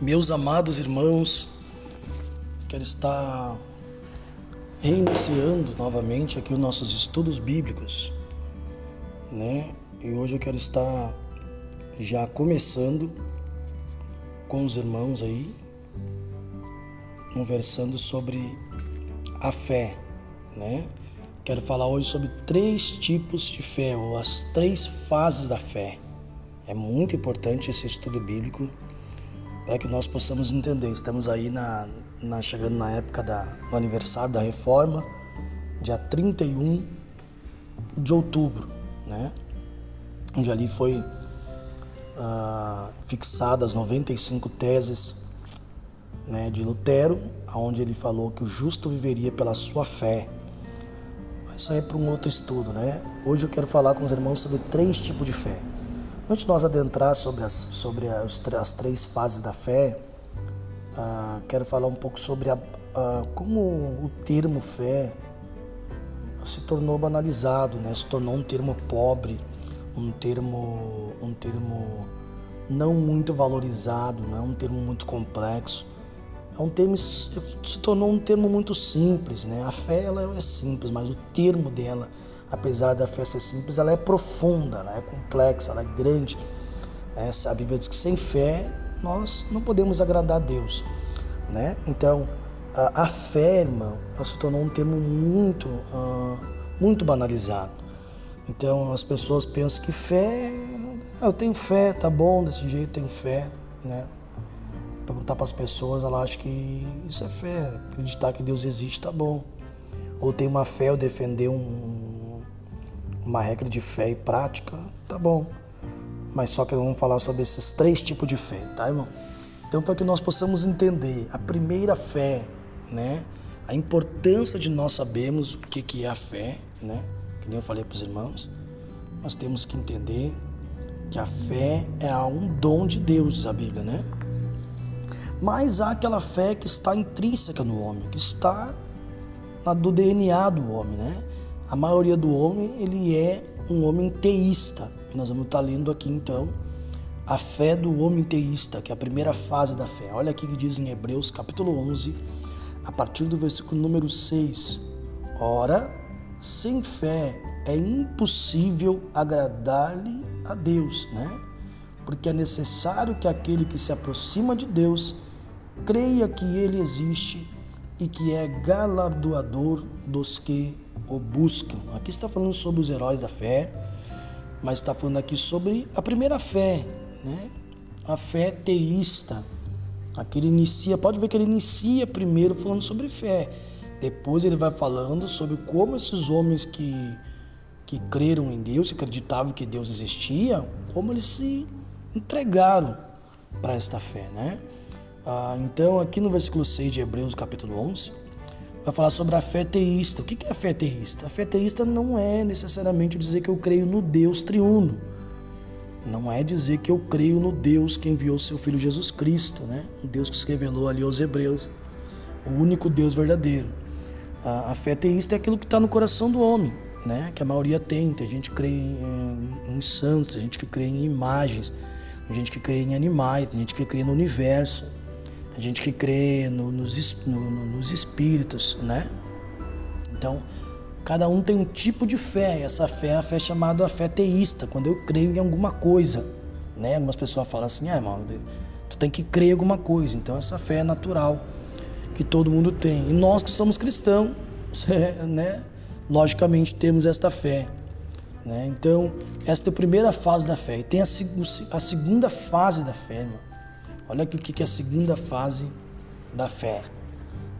Meus amados irmãos, quero estar reiniciando novamente aqui os nossos estudos bíblicos, né? E hoje eu quero estar já começando com os irmãos aí, conversando sobre a fé, né? Quero falar hoje sobre três tipos de fé, ou as três fases da fé. É muito importante esse estudo bíblico para que nós possamos entender. Estamos aí na, na, chegando na época da, do aniversário da reforma, dia 31 de outubro, né? onde ali foi ah, fixadas 95 teses né, de Lutero, onde ele falou que o justo viveria pela sua fé. Mas isso aí é para um outro estudo, né? Hoje eu quero falar com os irmãos sobre três tipos de fé. Antes de nós adentrar sobre as, sobre as, as três fases da fé, uh, quero falar um pouco sobre a, uh, como o termo fé se tornou banalizado, né? se tornou um termo pobre, um termo, um termo não muito valorizado, não é um termo muito complexo. É um termo se tornou um termo muito simples, né? A fé ela é simples, mas o termo dela apesar da fé ser simples, ela é profunda, ela é complexa, ela é grande. Essa, a Bíblia diz que sem fé nós não podemos agradar a Deus. Né? Então, a, a fé, irmão, se tornou um termo muito, uh, muito banalizado. Então, as pessoas pensam que fé, eu tenho fé, tá bom, desse jeito tenho fé. Né? Perguntar para as pessoas, ela acha que isso é fé, acreditar que Deus existe, tá bom. Ou tem uma fé, eu defender um, uma regra de fé e prática, tá bom. Mas só que vamos falar sobre esses três tipos de fé, tá, irmão? Então, para que nós possamos entender a primeira fé, né? A importância de nós sabermos o que, que é a fé, né? Que nem eu falei para os irmãos, nós temos que entender que a fé é um dom de Deus, diz a Bíblia, né? Mas há aquela fé que está intrínseca no homem, que está do DNA do homem, né? A maioria do homem, ele é um homem teísta. Nós vamos estar lendo aqui então a fé do homem teísta, que é a primeira fase da fé. Olha aqui que diz em Hebreus capítulo 11, a partir do versículo número 6. Ora, sem fé é impossível agradar-lhe a Deus, né? Porque é necessário que aquele que se aproxima de Deus creia que ele existe e que é galardoador dos que o buscam. Aqui está falando sobre os heróis da fé, mas está falando aqui sobre a primeira fé, né? A fé teísta. Aqui ele inicia, pode ver que ele inicia primeiro falando sobre fé. Depois ele vai falando sobre como esses homens que, que creram em Deus, que acreditavam que Deus existia, como eles se entregaram para esta fé, né? Ah, então, aqui no versículo 6 de Hebreus, capítulo 11, vai falar sobre a fé teísta. O que é a fé teísta? A fé teísta não é necessariamente dizer que eu creio no Deus triuno. Não é dizer que eu creio no Deus que enviou seu Filho Jesus Cristo, né? O Deus que se revelou ali aos Hebreus, o único Deus verdadeiro. A, a fé teísta é aquilo que está no coração do homem, né? Que a maioria tem. Tem gente que crê em, em santos, tem gente que crê em imagens, tem gente que crê em animais, tem gente que crê no universo. Tem gente que crê no, nos, no, nos espíritos, né? Então, cada um tem um tipo de fé. Essa fé é a fé chamada a fé teísta, quando eu creio em alguma coisa. Né? Algumas pessoas falam assim, ah, irmão, tu tem que crer em alguma coisa. Então, essa fé é natural, que todo mundo tem. E nós que somos cristãos, né? logicamente temos esta fé. Né? Então, esta é a primeira fase da fé. E tem a, a segunda fase da fé, irmão Olha aqui o que é a segunda fase da fé.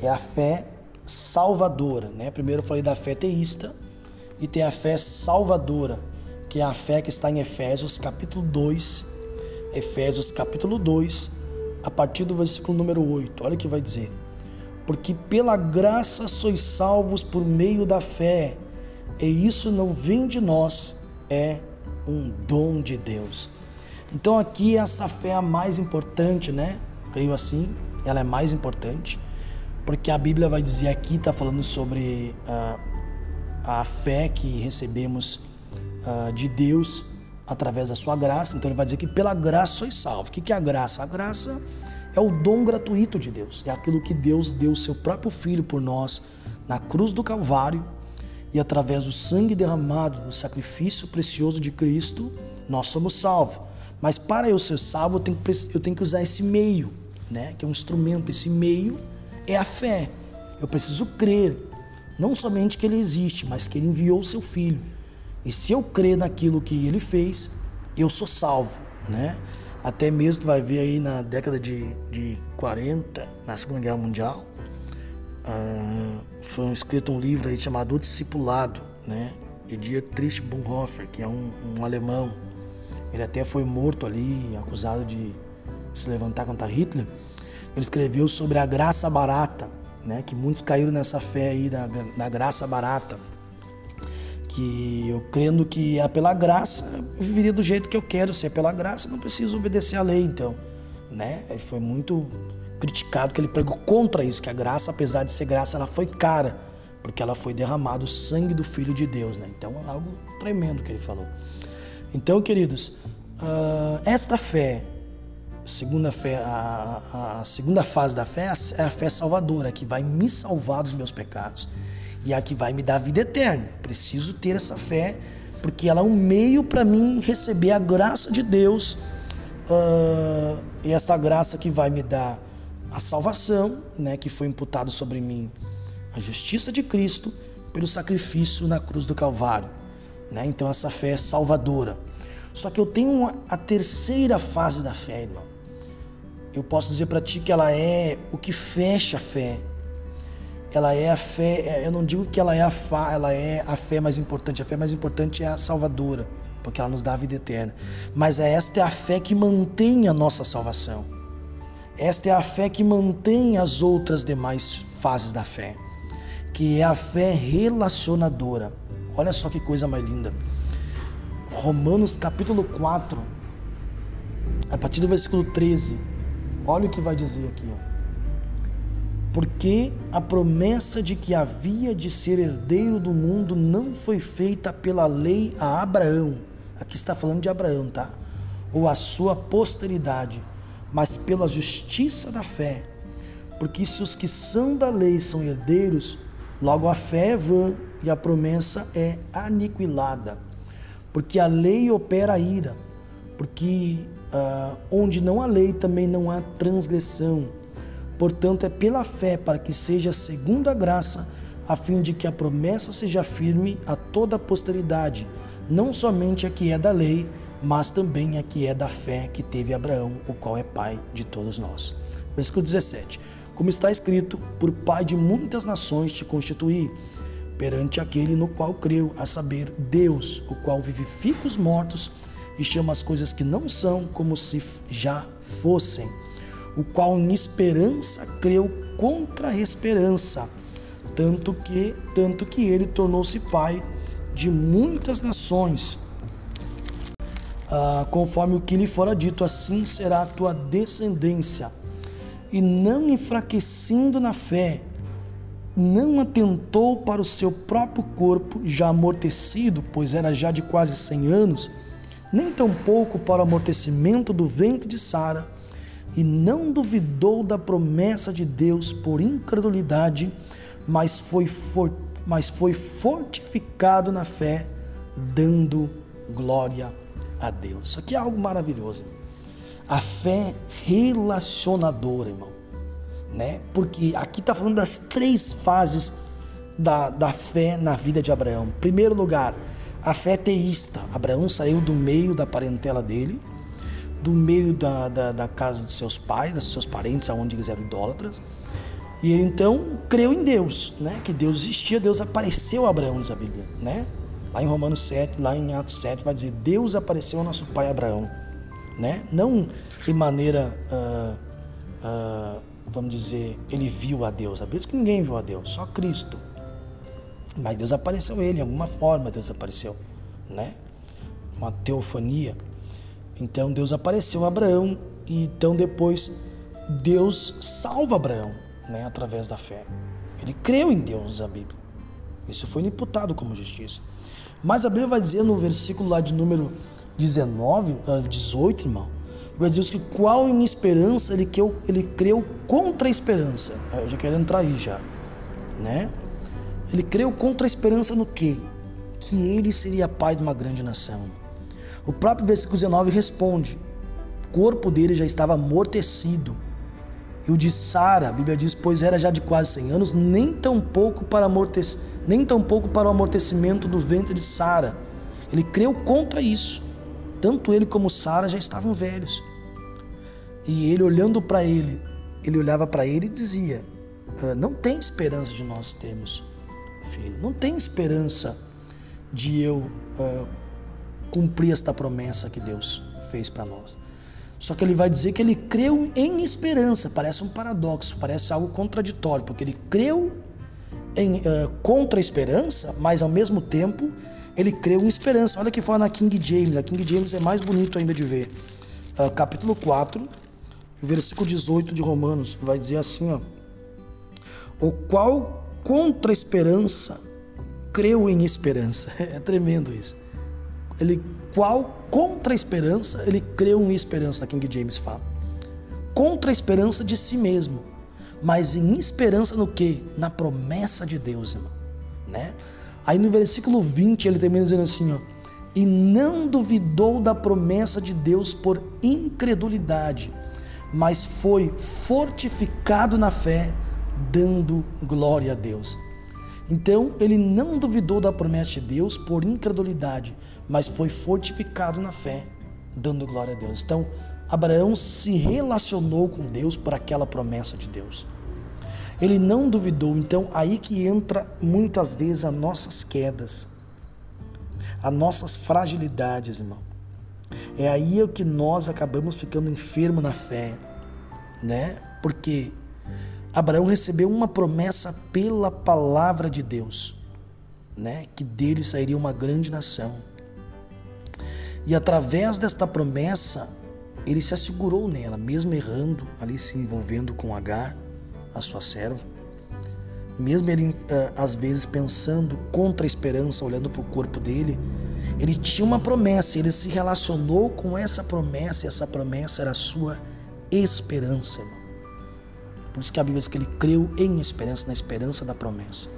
É a fé salvadora. Né? Primeiro eu falei da fé teísta e tem a fé salvadora, que é a fé que está em Efésios capítulo 2. Efésios capítulo 2, a partir do versículo número 8. Olha o que vai dizer. Porque pela graça sois salvos por meio da fé, e isso não vem de nós, é um dom de Deus. Então aqui essa fé é a mais importante, né? Creio assim, ela é mais importante, porque a Bíblia vai dizer aqui, está falando sobre uh, a fé que recebemos uh, de Deus, através da sua graça. Então ele vai dizer que pela graça sois salvo. O que é a graça? A graça é o dom gratuito de Deus. É aquilo que Deus deu seu próprio filho por nós na cruz do Calvário e através do sangue derramado, do sacrifício precioso de Cristo, nós somos salvos. Mas para eu ser salvo, eu tenho que, eu tenho que usar esse meio, né? que é um instrumento. Esse meio é a fé. Eu preciso crer, não somente que ele existe, mas que ele enviou o seu filho. E se eu crer naquilo que ele fez, eu sou salvo. Né? Até mesmo tu vai ver aí na década de, de 40, na Segunda Guerra Mundial, uh, foi escrito um livro aí chamado O Discipulado, né? de Dietrich Bonhoeffer, que é um, um alemão. Ele até foi morto ali, acusado de se levantar contra Hitler. Ele escreveu sobre a graça barata, né? que muitos caíram nessa fé aí da, da graça barata que eu crendo que é pela graça, eu viveria do jeito que eu quero. Se é pela graça, não preciso obedecer à lei, então, né? Ele foi muito criticado que ele pregou contra isso, que a graça, apesar de ser graça, ela foi cara, porque ela foi derramado o sangue do Filho de Deus, né? Então, é algo tremendo que ele falou. Então, queridos, uh, esta fé, segunda fé, a, a segunda fase da fé é a fé salvadora, que vai me salvar dos meus pecados e a que vai me dar a vida eterna. Preciso ter essa fé, porque ela é um meio para mim receber a graça de Deus uh, e essa graça que vai me dar a salvação, né, que foi imputado sobre mim, a justiça de Cristo pelo sacrifício na cruz do Calvário. Né? Então essa fé é salvadora. Só que eu tenho uma, a terceira fase da fé, irmão. Eu posso dizer para ti que ela é o que fecha a fé, ela é a fé, é, eu não digo que ela é a, fa, ela é a fé mais importante, a fé mais importante é a salvadora, porque ela nos dá a vida eterna. Mas é esta é a fé que mantém a nossa salvação. Esta é a fé que mantém as outras demais fases da fé, que é a fé relacionadora. Olha só que coisa mais linda. Romanos capítulo 4, a partir do versículo 13. Olha o que vai dizer aqui, ó porque a promessa de que havia de ser herdeiro do mundo não foi feita pela lei a Abraão. Aqui está falando de Abraão, tá? Ou a sua posteridade, mas pela justiça da fé. Porque se os que são da lei são herdeiros, logo a fé é vã e a promessa é aniquilada. Porque a lei opera a ira, porque uh, onde não há lei também não há transgressão Portanto, é pela fé para que seja segundo a graça, a fim de que a promessa seja firme a toda a posteridade, não somente a que é da lei, mas também a que é da fé que teve Abraão, o qual é pai de todos nós. Versículo 17. Como está escrito, por pai de muitas nações te constituí, perante aquele no qual creu, a saber, Deus, o qual vivifica os mortos e chama as coisas que não são como se já fossem o qual em esperança creu contra a esperança, tanto que tanto que ele tornou-se pai de muitas nações. Ah, conforme o que lhe fora dito, assim será a tua descendência. E não enfraquecendo na fé, não atentou para o seu próprio corpo, já amortecido, pois era já de quase cem anos, nem tampouco para o amortecimento do ventre de Sara, e não duvidou da promessa de Deus por incredulidade, mas foi, for, mas foi fortificado na fé, dando glória a Deus. Isso aqui é algo maravilhoso. A fé relacionadora, irmão. Né? Porque aqui está falando das três fases da, da fé na vida de Abraão. Primeiro lugar, a fé teísta. Abraão saiu do meio da parentela dele do meio da, da, da, casa de seus pais, dos seus parentes, aonde eles eram idólatras. E ele então creu em Deus, né? Que Deus existia, Deus apareceu a Abraão, diz a Bíblia, né? Lá em Romanos 7, lá em Atos 7, vai dizer: Deus apareceu ao nosso pai Abraão, né? Não de maneira, uh, uh, vamos dizer, ele viu a Deus. A Bíblia diz que ninguém viu a Deus, só Cristo. Mas Deus apareceu a ele, de alguma forma Deus apareceu, né? Uma teofania. Então Deus apareceu a Abraão e então depois Deus salva Abraão, né, através da fé. Ele creu em Deus, a Bíblia. Isso foi imputado como justiça. Mas a Bíblia vai dizer no versículo lá de número 19, 18, irmão, vai dizer que qual em esperança ele, creu, ele creu contra a esperança. Eu já quero entrar aí já, né? Ele creu contra a esperança no quê? Que ele seria pai de uma grande nação. O próprio versículo 19 responde: o corpo dele já estava amortecido. E o de Sara, a Bíblia diz, pois era já de quase 100 anos, nem tão pouco para amortec... nem tão pouco para o amortecimento do ventre de Sara. Ele creu contra isso. Tanto ele como Sara já estavam velhos. E ele olhando para ele, ele olhava para ele e dizia: ah, Não tem esperança de nós termos filho. Não tem esperança de eu uh, cumprir esta promessa que Deus fez para nós. Só que ele vai dizer que ele creu em esperança. Parece um paradoxo, parece algo contraditório, porque ele creu em, uh, contra a esperança, mas ao mesmo tempo ele creu em esperança. Olha que fala na King James. A King James é mais bonito ainda de ver. Uh, capítulo 4, versículo 18 de Romanos, vai dizer assim, ó. O qual contra esperança creu em esperança. É tremendo isso. Ele qual contra esperança, ele creu em esperança, King James fala. Contra esperança de si mesmo, mas em esperança no que? Na promessa de Deus, irmão, né? Aí no versículo 20 ele termina dizendo assim, ó, e não duvidou da promessa de Deus por incredulidade, mas foi fortificado na fé, dando glória a Deus. Então ele não duvidou da promessa de Deus por incredulidade, mas foi fortificado na fé, dando glória a Deus. Então Abraão se relacionou com Deus por aquela promessa de Deus. Ele não duvidou, então aí que entra muitas vezes as nossas quedas, as nossas fragilidades, irmão. É aí que nós acabamos ficando enfermos na fé, né? Porque Abraão recebeu uma promessa pela palavra de Deus, né? Que dele sairia uma grande nação. E através desta promessa, ele se assegurou nela, mesmo errando, ali se envolvendo com Agar, a sua serva. Mesmo ele, eh, às vezes, pensando contra a esperança, olhando para o corpo dele, ele tinha uma promessa, ele se relacionou com essa promessa, e essa promessa era a sua esperança, irmão. Por isso que a Bíblia diz que ele creu em esperança, na esperança da promessa.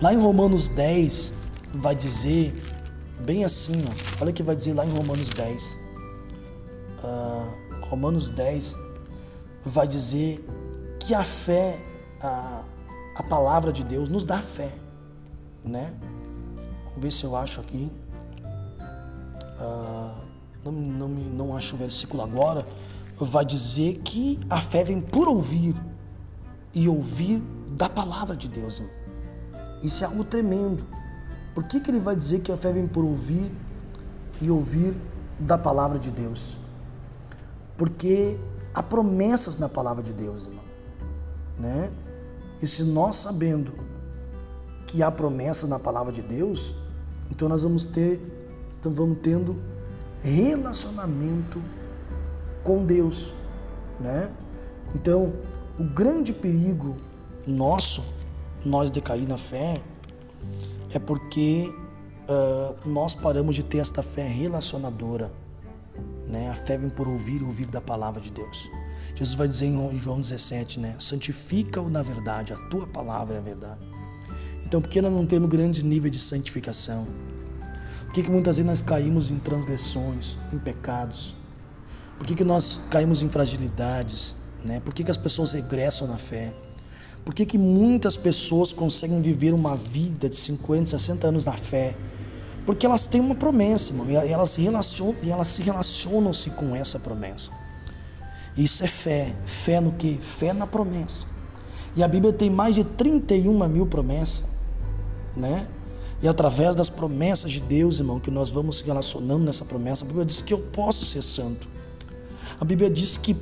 Lá em Romanos 10, vai dizer bem assim, ó, olha o que vai dizer lá em Romanos 10. Uh, ah, Romanos 10 vai dizer que a fé, a, a palavra de Deus nos dá fé, né? Vamos ver se eu acho aqui. Não, não, não acho o versículo agora. Vai dizer que a fé vem por ouvir e ouvir da palavra de Deus. Irmão. Isso é algo tremendo. Por que, que ele vai dizer que a fé vem por ouvir e ouvir da palavra de Deus? Porque há promessas na palavra de Deus, irmão né? E se nós sabendo que há promessa na palavra de Deus, então nós vamos ter, então vamos tendo relacionamento com Deus, né? Então, o grande perigo nosso, nós decair na fé, é porque uh, nós paramos de ter esta fé relacionadora, né? A fé vem por ouvir e ouvir da palavra de Deus. Jesus vai dizer em João 17, né? Santifica-o na verdade, a tua palavra é a verdade. Então, por que nós não temos grandes níveis de santificação? Que, que muitas vezes nós caímos em transgressões, em pecados? Por que, que nós caímos em fragilidades? Né? Por que, que as pessoas regressam na fé? Por que, que muitas pessoas conseguem viver uma vida de 50, 60 anos na fé? Porque elas têm uma promessa, irmão, e elas, relacionam, e elas se relacionam-se com essa promessa. Isso é fé. Fé no que? Fé na promessa. E a Bíblia tem mais de 31 mil promessas, né? E através das promessas de Deus, irmão, que nós vamos se relacionando nessa promessa, a Bíblia diz que eu posso ser santo. A Bíblia diz que,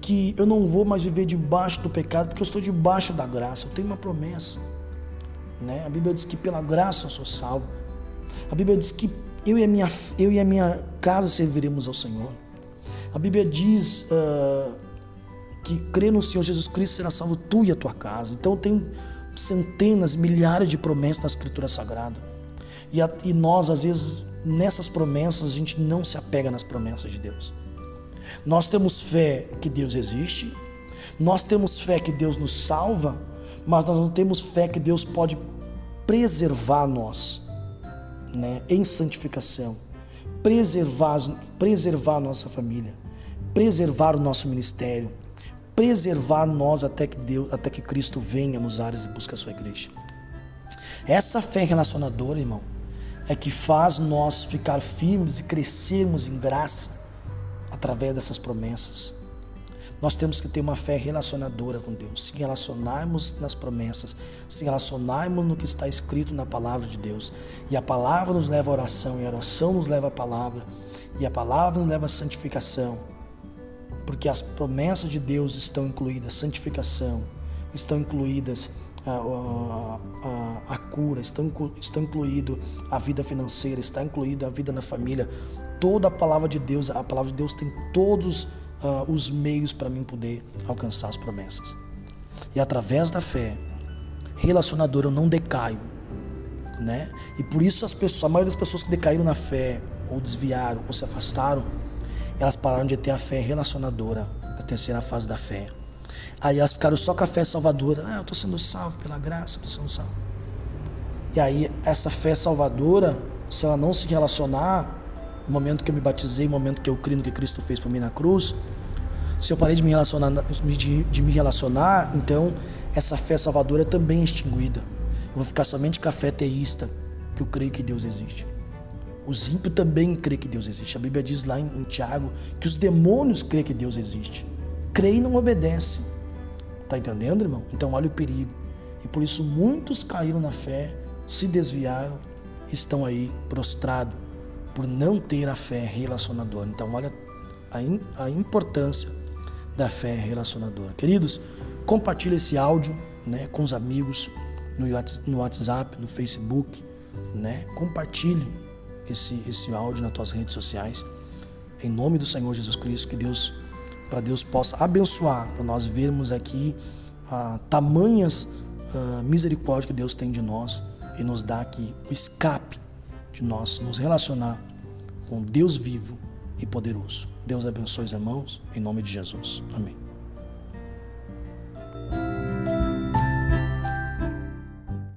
que eu não vou mais viver debaixo do pecado, porque eu estou debaixo da graça. Eu tenho uma promessa. Né? A Bíblia diz que pela graça eu sou salvo. A Bíblia diz que eu e a minha, eu e a minha casa serviremos ao Senhor. A Bíblia diz uh, que crê no Senhor Jesus Cristo será salvo tu e a tua casa. Então tem centenas, milhares de promessas na Escritura Sagrada. E, a, e nós, às vezes, nessas promessas, a gente não se apega nas promessas de Deus. Nós temos fé que Deus existe, nós temos fé que Deus nos salva, mas nós não temos fé que Deus pode preservar nós né, em santificação, preservar, preservar a nossa família, preservar o nosso ministério, preservar nós até que Deus, até que Cristo venha nos ares e busque a sua igreja. Essa fé relacionadora, irmão, é que faz nós ficar firmes e crescermos em graça através dessas promessas. Nós temos que ter uma fé relacionadora com Deus, se relacionarmos nas promessas, se relacionarmos no que está escrito na palavra de Deus. E a palavra nos leva à oração, e a oração nos leva à palavra, e a palavra nos leva à santificação. Porque as promessas de Deus estão incluídas santificação, estão incluídas a, a, a, a cura, estão, estão incluído a vida financeira, está incluída a vida na família. Toda a palavra de Deus, a palavra de Deus tem todos uh, os meios para mim poder alcançar as promessas. E através da fé relacionadora eu não decaio, né? E por isso as pessoas, a maioria das pessoas que decaíram na fé, ou desviaram, ou se afastaram, elas pararam de ter a fé relacionadora, a terceira fase da fé. Aí elas ficaram só com a fé salvadora. Ah, eu estou sendo salvo pela graça, estou sendo salvo. E aí essa fé salvadora, se ela não se relacionar no momento que eu me batizei, no momento que eu creio no que Cristo fez por mim na cruz, se eu parei de me relacionar, de, de me relacionar, então essa fé salvadora também é extinguida. Eu vou ficar somente com a fé teísta, que eu creio que Deus existe. Os ímpios também creem que Deus existe. A Bíblia diz lá em, em Tiago que os demônios creem que Deus existe. Creem e não obedecem. Tá entendendo, irmão? Então olha o perigo. E por isso muitos caíram na fé, se desviaram, estão aí prostrados por não ter a fé relacionadora. Então, olha a, a importância da fé relacionadora. Queridos, compartilhe esse áudio né, com os amigos no WhatsApp, no Facebook. Né? Compartilhe esse, esse áudio nas tuas redes sociais. Em nome do Senhor Jesus Cristo, que Deus, para Deus possa abençoar, para nós vermos aqui ah, tamanhas ah, misericórdias que Deus tem de nós e nos dá aqui o escape de nós nos relacionar com Deus vivo e poderoso. Deus abençoe os irmãos, em nome de Jesus. Amém.